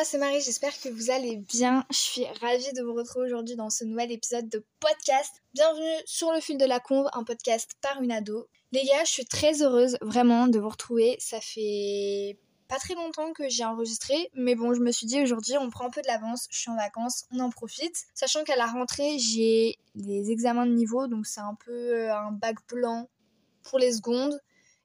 moi c'est Marie, j'espère que vous allez bien. Je suis ravie de vous retrouver aujourd'hui dans ce nouvel épisode de podcast. Bienvenue sur le fil de la conve, un podcast par une ado. Les gars, je suis très heureuse vraiment de vous retrouver. Ça fait pas très longtemps que j'ai enregistré, mais bon, je me suis dit aujourd'hui on prend un peu de l'avance, je suis en vacances, on en profite. Sachant qu'à la rentrée, j'ai les examens de niveau, donc c'est un peu euh, un bac blanc pour les secondes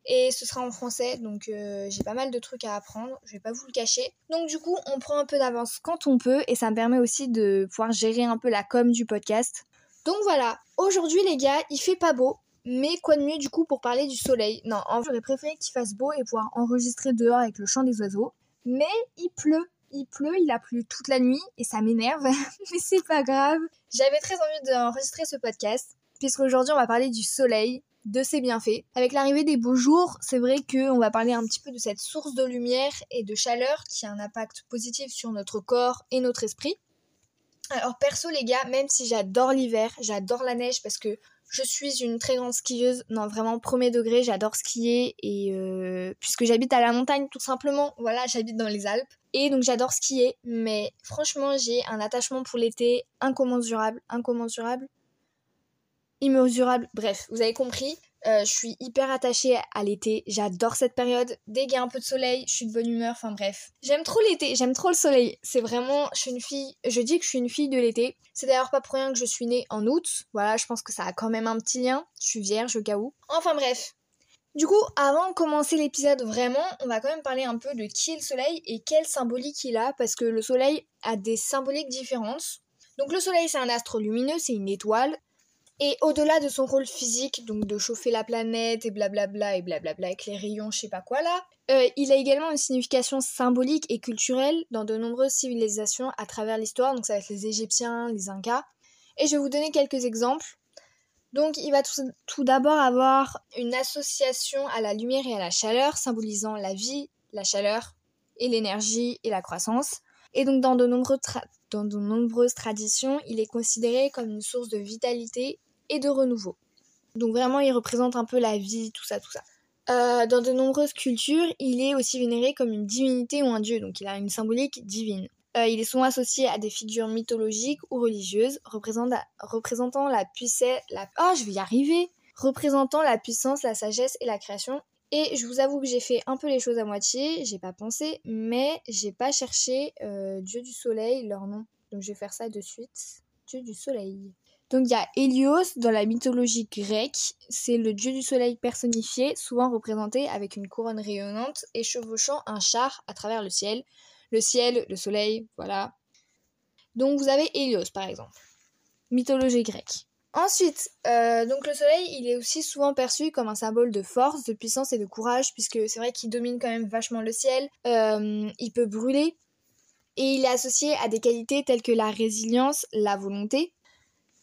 et ce sera en français donc euh, j'ai pas mal de trucs à apprendre, je vais pas vous le cacher. Donc du coup, on prend un peu d'avance quand on peut et ça me permet aussi de pouvoir gérer un peu la com du podcast. Donc voilà, aujourd'hui les gars, il fait pas beau, mais quoi de mieux du coup pour parler du soleil? Non, en j'aurais préféré qu'il fasse beau et pouvoir enregistrer dehors avec le chant des oiseaux, mais il pleut. Il pleut, il a plu toute la nuit et ça m'énerve, mais c'est pas grave. J'avais très envie d'enregistrer ce podcast puisqu'aujourd'hui on va parler du soleil de ses bienfaits. Avec l'arrivée des beaux jours, c'est vrai qu'on va parler un petit peu de cette source de lumière et de chaleur qui a un impact positif sur notre corps et notre esprit. Alors perso les gars, même si j'adore l'hiver, j'adore la neige parce que je suis une très grande skieuse, non vraiment premier degré, j'adore skier et euh, puisque j'habite à la montagne tout simplement, voilà j'habite dans les Alpes et donc j'adore skier, mais franchement j'ai un attachement pour l'été incommensurable, incommensurable immesurable. Bref, vous avez compris. Euh, je suis hyper attachée à l'été. J'adore cette période. Dès qu'il y a un peu de soleil, je suis de bonne humeur. Enfin bref. J'aime trop l'été. J'aime trop le soleil. C'est vraiment. Je suis une fille. Je dis que je suis une fille de l'été. C'est d'ailleurs pas pour rien que je suis née en août. Voilà, je pense que ça a quand même un petit lien. Je suis vierge au cas où. Enfin bref. Du coup, avant de commencer l'épisode vraiment, on va quand même parler un peu de qui est le soleil et quelle symbolique il a. Parce que le soleil a des symboliques différentes. Donc le soleil c'est un astre lumineux, c'est une étoile. Et au-delà de son rôle physique, donc de chauffer la planète et blablabla et blablabla avec les rayons, je sais pas quoi là, euh, il a également une signification symbolique et culturelle dans de nombreuses civilisations à travers l'histoire, donc ça va être les Égyptiens, les Incas. Et je vais vous donner quelques exemples. Donc il va tout, tout d'abord avoir une association à la lumière et à la chaleur, symbolisant la vie, la chaleur et l'énergie et la croissance. Et donc dans de, nombreux dans de nombreuses traditions, il est considéré comme une source de vitalité et de renouveau. Donc vraiment, il représente un peu la vie, tout ça, tout ça. Euh, dans de nombreuses cultures, il est aussi vénéré comme une divinité ou un dieu, donc il a une symbolique divine. Euh, il est souvent associé à des figures mythologiques ou religieuses, représentant la puissance, la... Oh, je vais y arriver Représentant la puissance, la sagesse et la création. Et je vous avoue que j'ai fait un peu les choses à moitié, j'ai pas pensé, mais j'ai pas cherché euh, Dieu du soleil, leur nom. Donc je vais faire ça de suite. Dieu du soleil. Donc il y a Hélios dans la mythologie grecque, c'est le dieu du soleil personnifié, souvent représenté avec une couronne rayonnante et chevauchant un char à travers le ciel. Le ciel, le soleil, voilà. Donc vous avez Hélios par exemple. Mythologie grecque. Ensuite, euh, donc le soleil, il est aussi souvent perçu comme un symbole de force, de puissance et de courage, puisque c'est vrai qu'il domine quand même vachement le ciel. Euh, il peut brûler. Et il est associé à des qualités telles que la résilience, la volonté,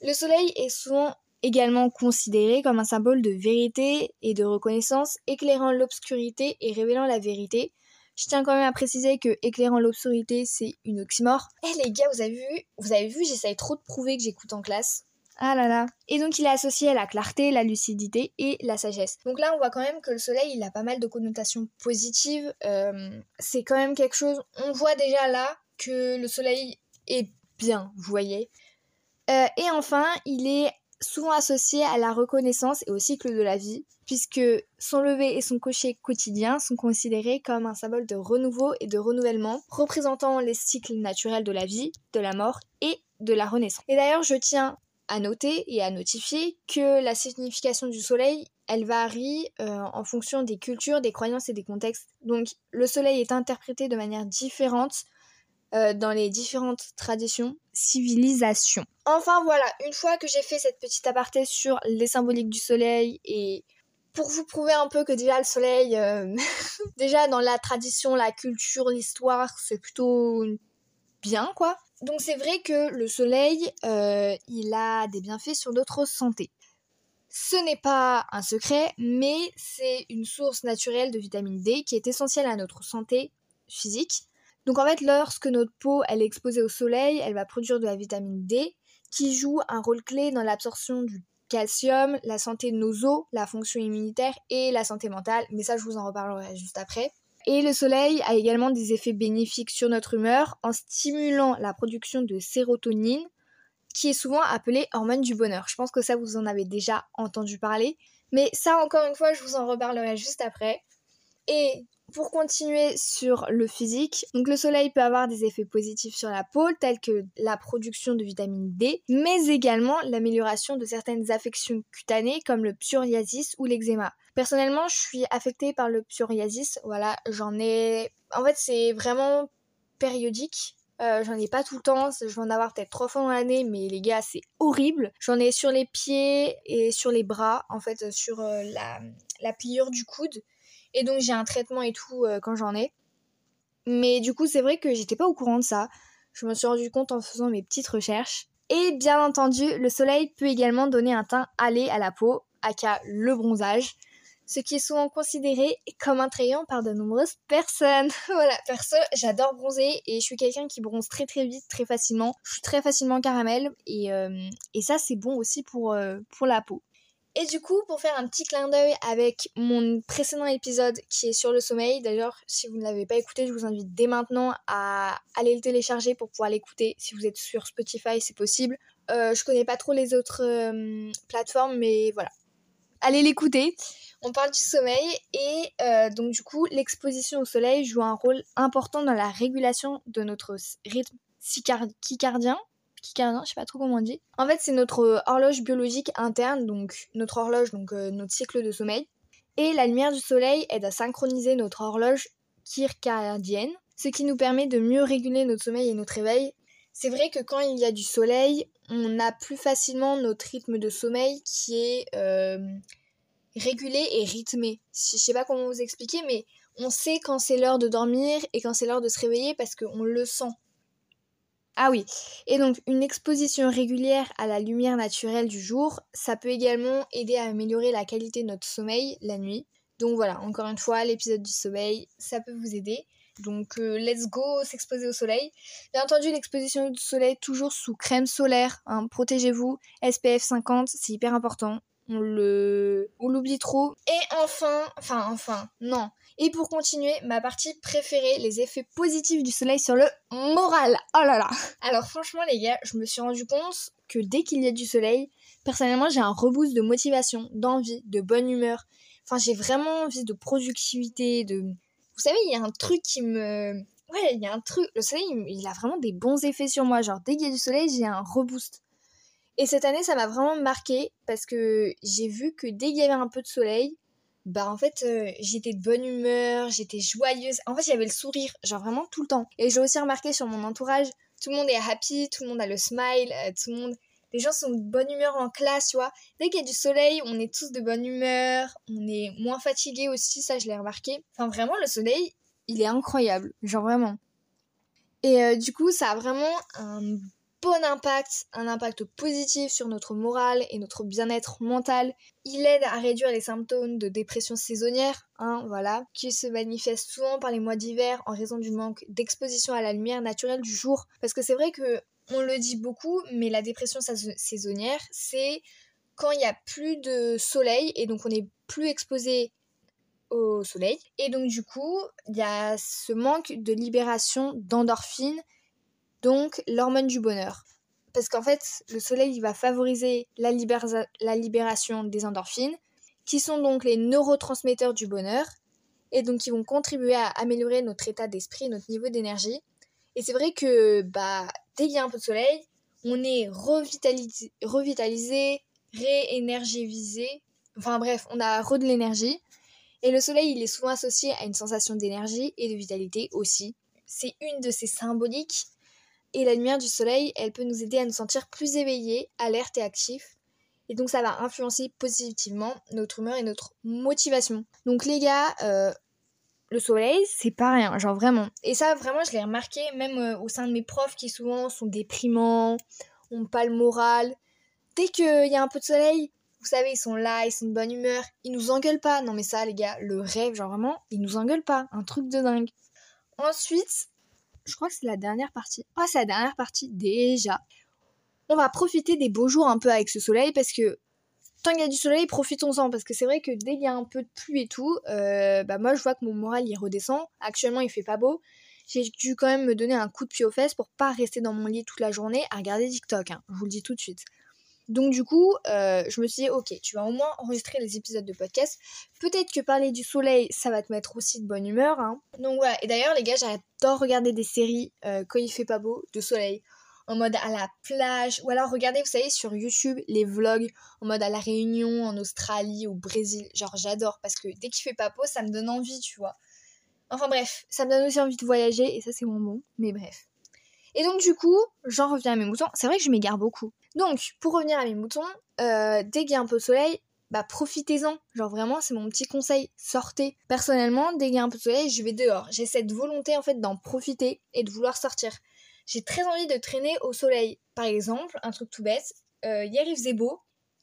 le soleil est souvent également considéré comme un symbole de vérité et de reconnaissance, éclairant l'obscurité et révélant la vérité. Je tiens quand même à préciser que éclairant l'obscurité, c'est une oxymore. Eh les gars, vous avez vu Vous avez vu, j'essaye trop de prouver que j'écoute en classe. Ah là là. Et donc il est associé à la clarté, la lucidité et la sagesse. Donc là on voit quand même que le soleil il a pas mal de connotations positives. Euh, c'est quand même quelque chose. On voit déjà là que le soleil est bien, vous voyez. Euh, et enfin, il est souvent associé à la reconnaissance et au cycle de la vie, puisque son lever et son cocher quotidien sont considérés comme un symbole de renouveau et de renouvellement, représentant les cycles naturels de la vie, de la mort et de la renaissance. Et d'ailleurs, je tiens à noter et à notifier que la signification du soleil, elle varie euh, en fonction des cultures, des croyances et des contextes. Donc le soleil est interprété de manière différente euh, dans les différentes traditions, civilisations. Enfin voilà, une fois que j'ai fait cette petite aparté sur les symboliques du soleil et pour vous prouver un peu que déjà le soleil, euh, déjà dans la tradition, la culture, l'histoire, c'est plutôt bien quoi. Donc c'est vrai que le soleil, euh, il a des bienfaits sur notre santé. Ce n'est pas un secret, mais c'est une source naturelle de vitamine D qui est essentielle à notre santé physique. Donc en fait, lorsque notre peau elle est exposée au soleil, elle va produire de la vitamine D qui joue un rôle clé dans l'absorption du calcium, la santé de nos os, la fonction immunitaire et la santé mentale. Mais ça, je vous en reparlerai juste après. Et le soleil a également des effets bénéfiques sur notre humeur en stimulant la production de sérotonine, qui est souvent appelée hormone du bonheur. Je pense que ça, vous en avez déjà entendu parler. Mais ça, encore une fois, je vous en reparlerai juste après. Et pour continuer sur le physique, donc le soleil peut avoir des effets positifs sur la peau, tels que la production de vitamine D, mais également l'amélioration de certaines affections cutanées comme le psoriasis ou l'eczéma. Personnellement, je suis affectée par le psoriasis, voilà, j'en ai... En fait, c'est vraiment périodique. Euh, j'en ai pas tout le temps, je vais en avoir peut-être trois fois dans l'année, mais les gars, c'est horrible. J'en ai sur les pieds et sur les bras, en fait, sur euh, la, la pliure du coude. Et donc j'ai un traitement et tout euh, quand j'en ai. Mais du coup, c'est vrai que j'étais pas au courant de ça. Je me suis rendu compte en faisant mes petites recherches. Et bien entendu, le soleil peut également donner un teint allé à la peau, aka le bronzage, ce qui est souvent considéré comme attrayant par de nombreuses personnes. voilà, perso, j'adore bronzer et je suis quelqu'un qui bronze très très vite, très facilement. Je suis très facilement caramel et, euh, et ça c'est bon aussi pour, euh, pour la peau. Et du coup, pour faire un petit clin d'œil avec mon précédent épisode qui est sur le sommeil, d'ailleurs, si vous ne l'avez pas écouté, je vous invite dès maintenant à aller le télécharger pour pouvoir l'écouter. Si vous êtes sur Spotify, c'est possible. Euh, je connais pas trop les autres euh, plateformes, mais voilà. Allez l'écouter. On parle du sommeil et euh, donc du coup, l'exposition au soleil joue un rôle important dans la régulation de notre rythme circadien je sais pas trop comment on dit. En fait, c'est notre euh, horloge biologique interne, donc notre horloge, donc euh, notre cycle de sommeil. Et la lumière du soleil aide à synchroniser notre horloge circadienne, ce qui nous permet de mieux réguler notre sommeil et notre réveil. C'est vrai que quand il y a du soleil, on a plus facilement notre rythme de sommeil qui est euh, régulé et rythmé. Je sais pas comment vous expliquer, mais on sait quand c'est l'heure de dormir et quand c'est l'heure de se réveiller parce qu'on le sent. Ah oui, et donc une exposition régulière à la lumière naturelle du jour, ça peut également aider à améliorer la qualité de notre sommeil la nuit. Donc voilà, encore une fois, l'épisode du sommeil, ça peut vous aider. Donc euh, let's go s'exposer au soleil. Bien entendu, l'exposition du soleil toujours sous crème solaire. Hein, Protégez-vous. SPF 50, c'est hyper important. On le, on l'oublie trop. Et enfin, enfin enfin, non. Et pour continuer, ma partie préférée, les effets positifs du soleil sur le moral. Oh là là Alors franchement les gars, je me suis rendu compte que dès qu'il y a du soleil, personnellement j'ai un reboost de motivation, d'envie, de bonne humeur. Enfin j'ai vraiment envie de productivité, de... Vous savez, il y a un truc qui me... Ouais, il y a un truc... Le soleil, il a vraiment des bons effets sur moi. Genre dès qu'il y a du soleil, j'ai un reboost. Et cette année, ça m'a vraiment marqué parce que j'ai vu que dès qu'il y avait un peu de soleil, bah en fait euh, j'étais de bonne humeur, j'étais joyeuse. En fait j'avais le sourire, genre vraiment tout le temps. Et j'ai aussi remarqué sur mon entourage, tout le monde est happy, tout le monde a le smile, euh, tout le monde... Les gens sont de bonne humeur en classe, tu vois. Dès qu'il y a du soleil, on est tous de bonne humeur, on est moins fatigué aussi, ça je l'ai remarqué. Enfin vraiment le soleil, il est incroyable, genre vraiment. Et euh, du coup ça a vraiment un bon impact, un impact positif sur notre morale et notre bien-être mental. Il aide à réduire les symptômes de dépression saisonnière, hein, voilà, qui se manifestent souvent par les mois d'hiver en raison du manque d'exposition à la lumière naturelle du jour. Parce que c'est vrai que on le dit beaucoup, mais la dépression saisonnière, c'est quand il y a plus de soleil et donc on est plus exposé au soleil. Et donc du coup, il y a ce manque de libération d'endorphines donc l'hormone du bonheur. Parce qu'en fait, le soleil il va favoriser la, libération des endorphines, qui sont donc les neurotransmetteurs du bonheur, et donc qui vont contribuer à améliorer notre état d'esprit, notre niveau d'énergie. Et c'est vrai que bah, dès qu'il y a un peu de soleil, on est revitalisé, revitalisé enfin bref, on a re de l'énergie. Et le soleil, il est souvent associé à une sensation d'énergie et de vitalité aussi. C'est une de ces symboliques et la lumière du soleil, elle peut nous aider à nous sentir plus éveillés, alertes et actifs. Et donc ça va influencer positivement notre humeur et notre motivation. Donc les gars, euh, le soleil, c'est pas rien, genre vraiment. Et ça, vraiment, je l'ai remarqué même euh, au sein de mes profs qui souvent sont déprimants, ont pas le moral. Dès qu'il y a un peu de soleil, vous savez, ils sont là, ils sont de bonne humeur, ils nous engueulent pas. Non mais ça, les gars, le rêve, genre vraiment, ils nous engueulent pas. Un truc de dingue. Ensuite, je crois que c'est la dernière partie. Ah, c'est la dernière partie déjà. On va profiter des beaux jours un peu avec ce soleil parce que tant qu'il y a du soleil, profitons-en parce que c'est vrai que dès qu'il y a un peu de pluie et tout, euh, bah moi je vois que mon moral il redescend. Actuellement il fait pas beau. J'ai dû quand même me donner un coup de pied aux fesses pour pas rester dans mon lit toute la journée à regarder TikTok. Hein. je vous le dis tout de suite. Donc du coup, euh, je me suis dit, ok, tu vas au moins enregistrer les épisodes de podcast. Peut-être que parler du soleil, ça va te mettre aussi de bonne humeur. Hein. Donc voilà, et d'ailleurs les gars, j'adore regarder des séries euh, quand il fait pas beau, de soleil en mode à la plage, ou alors regardez, vous savez, sur YouTube, les vlogs en mode à la Réunion, en Australie, au Brésil. Genre, j'adore parce que dès qu'il fait pas beau, ça me donne envie, tu vois. Enfin bref, ça me donne aussi envie de voyager, et ça, c'est mon bon, mais bref. Et donc, du coup, j'en reviens à mes moutons. C'est vrai que je m'égare beaucoup. Donc, pour revenir à mes moutons, euh, dès qu'il y a un peu de soleil, bah profitez-en. Genre vraiment, c'est mon petit conseil. Sortez. Personnellement, dès qu'il y a un peu de soleil, je vais dehors. J'ai cette volonté en fait d'en profiter et de vouloir sortir j'ai très envie de traîner au soleil. Par exemple, un truc tout bête, euh, hier beau,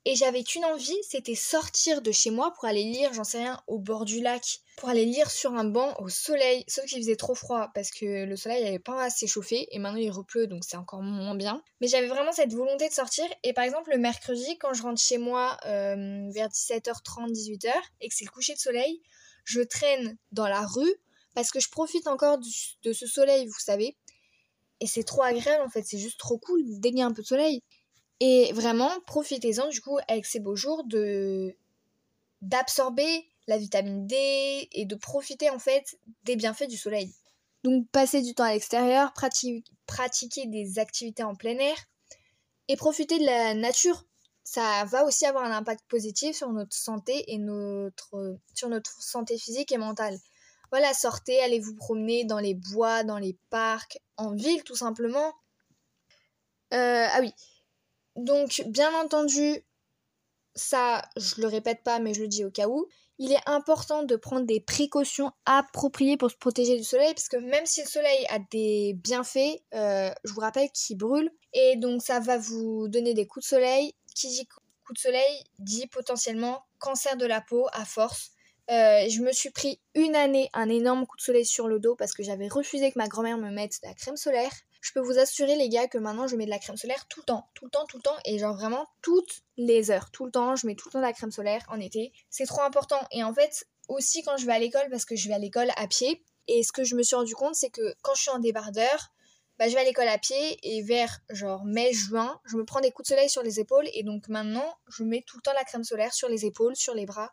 et j'avais qu'une envie, c'était sortir de chez moi pour aller lire, j'en sais rien, au bord du lac, pour aller lire sur un banc au soleil, sauf qu'il faisait trop froid parce que le soleil n'avait pas assez chauffé et maintenant il repleut donc c'est encore moins bien. Mais j'avais vraiment cette volonté de sortir et par exemple le mercredi quand je rentre chez moi euh, vers 17h30, 18h et que c'est le coucher de soleil, je traîne dans la rue parce que je profite encore de ce soleil, vous savez. Et c'est trop agréable en fait, c'est juste trop cool y a un peu de soleil. Et vraiment, profitez-en du coup avec ces beaux jours de d'absorber la vitamine D et de profiter en fait des bienfaits du soleil. Donc passer du temps à l'extérieur, pratiquer des activités en plein air et profiter de la nature. Ça va aussi avoir un impact positif sur notre santé et notre, sur notre santé physique et mentale. Voilà, sortez, allez vous promener dans les bois, dans les parcs, en ville tout simplement. Euh, ah oui. Donc, bien entendu, ça, je le répète pas, mais je le dis au cas où, il est important de prendre des précautions appropriées pour se protéger du soleil, parce que même si le soleil a des bienfaits, euh, je vous rappelle qu'il brûle, et donc ça va vous donner des coups de soleil. Qui dit coup de soleil dit potentiellement cancer de la peau à force. Euh, je me suis pris une année un énorme coup de soleil sur le dos parce que j'avais refusé que ma grand-mère me mette de la crème solaire. Je peux vous assurer les gars que maintenant je mets de la crème solaire tout le temps, tout le temps, tout le temps et genre vraiment toutes les heures, tout le temps, je mets tout le temps de la crème solaire en été. C'est trop important et en fait aussi quand je vais à l'école parce que je vais à l'école à pied et ce que je me suis rendu compte c'est que quand je suis en débardeur, bah, je vais à l'école à pied et vers genre mai-juin, je me prends des coups de soleil sur les épaules et donc maintenant je mets tout le temps la crème solaire sur les épaules, sur les bras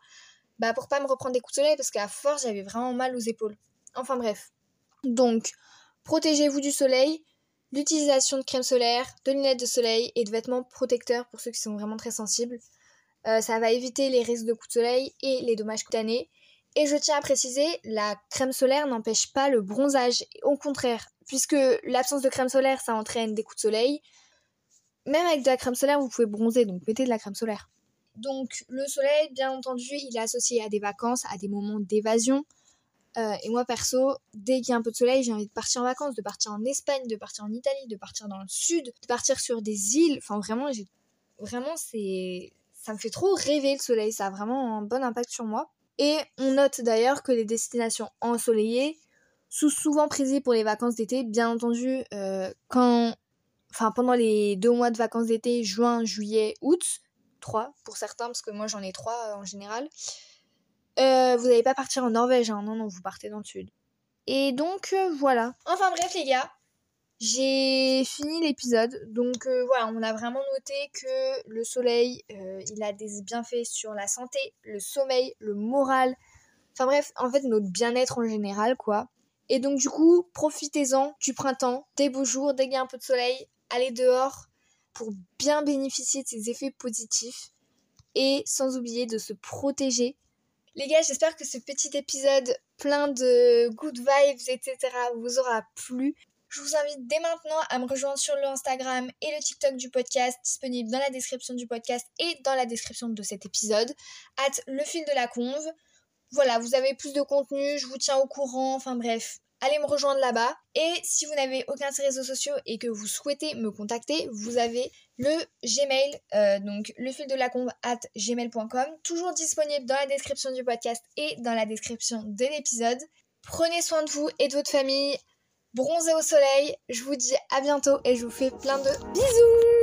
bah pour pas me reprendre des coups de soleil parce qu'à force j'avais vraiment mal aux épaules. Enfin bref. Donc, protégez-vous du soleil, l'utilisation de crème solaire, de lunettes de soleil et de vêtements protecteurs pour ceux qui sont vraiment très sensibles. Euh, ça va éviter les risques de coups de soleil et les dommages cutanés. Et je tiens à préciser, la crème solaire n'empêche pas le bronzage. Au contraire, puisque l'absence de crème solaire, ça entraîne des coups de soleil. Même avec de la crème solaire, vous pouvez bronzer, donc mettez de la crème solaire. Donc le soleil, bien entendu, il est associé à des vacances, à des moments d'évasion. Euh, et moi perso, dès qu'il y a un peu de soleil, j'ai envie de partir en vacances, de partir en Espagne, de partir en Italie, de partir dans le sud, de partir sur des îles. Enfin vraiment, vraiment ça me fait trop rêver le soleil, ça a vraiment un bon impact sur moi. Et on note d'ailleurs que les destinations ensoleillées sont souvent prisées pour les vacances d'été. Bien entendu, euh, quand, enfin pendant les deux mois de vacances d'été, juin, juillet, août, pour certains, parce que moi j'en ai trois euh, en général. Euh, vous n'allez pas partir en Norvège, hein. non, non, vous partez dans le sud. Et donc euh, voilà. Enfin bref les gars, j'ai fini l'épisode. Donc voilà, on a vraiment noté que le soleil, il a des bienfaits sur la santé, le sommeil, le moral. Enfin bref, en fait notre bien-être en général quoi. Et donc du coup, profitez-en du printemps, des beaux jours, dès qu'il un peu de soleil, allez dehors, pour bien bénéficier de ces effets positifs et sans oublier de se protéger. Les gars, j'espère que ce petit épisode plein de good vibes, etc. vous aura plu. Je vous invite dès maintenant à me rejoindre sur le Instagram et le TikTok du podcast, disponible dans la description du podcast et dans la description de cet épisode, at le fil de la conve. Voilà, vous avez plus de contenu, je vous tiens au courant, enfin bref, allez me rejoindre là-bas. Et si vous n'avez aucun de ces réseaux sociaux et que vous souhaitez me contacter, vous avez le Gmail, euh, donc le fil de la combe at gmail.com, toujours disponible dans la description du podcast et dans la description de l'épisode. Prenez soin de vous et de votre famille. Bronzez au soleil. Je vous dis à bientôt et je vous fais plein de bisous